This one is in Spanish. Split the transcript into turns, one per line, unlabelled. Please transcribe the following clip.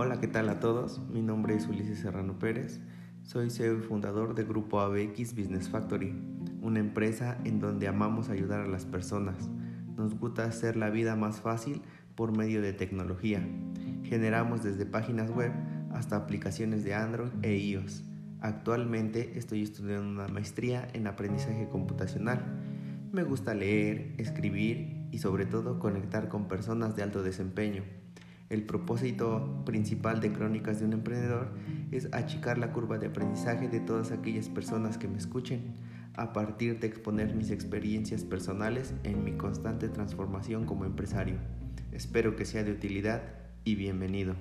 Hola, ¿qué tal a todos? Mi nombre es Ulises Serrano Pérez. Soy CEO y fundador de Grupo ABX Business Factory, una empresa en donde amamos ayudar a las personas. Nos gusta hacer la vida más fácil por medio de tecnología. Generamos desde páginas web hasta aplicaciones de Android e iOS. Actualmente estoy estudiando una maestría en aprendizaje computacional. Me gusta leer, escribir y sobre todo conectar con personas de alto desempeño. El propósito principal de Crónicas de un Emprendedor es achicar la curva de aprendizaje de todas aquellas personas que me escuchen a partir de exponer mis experiencias personales en mi constante transformación como empresario. Espero que sea de utilidad y bienvenido.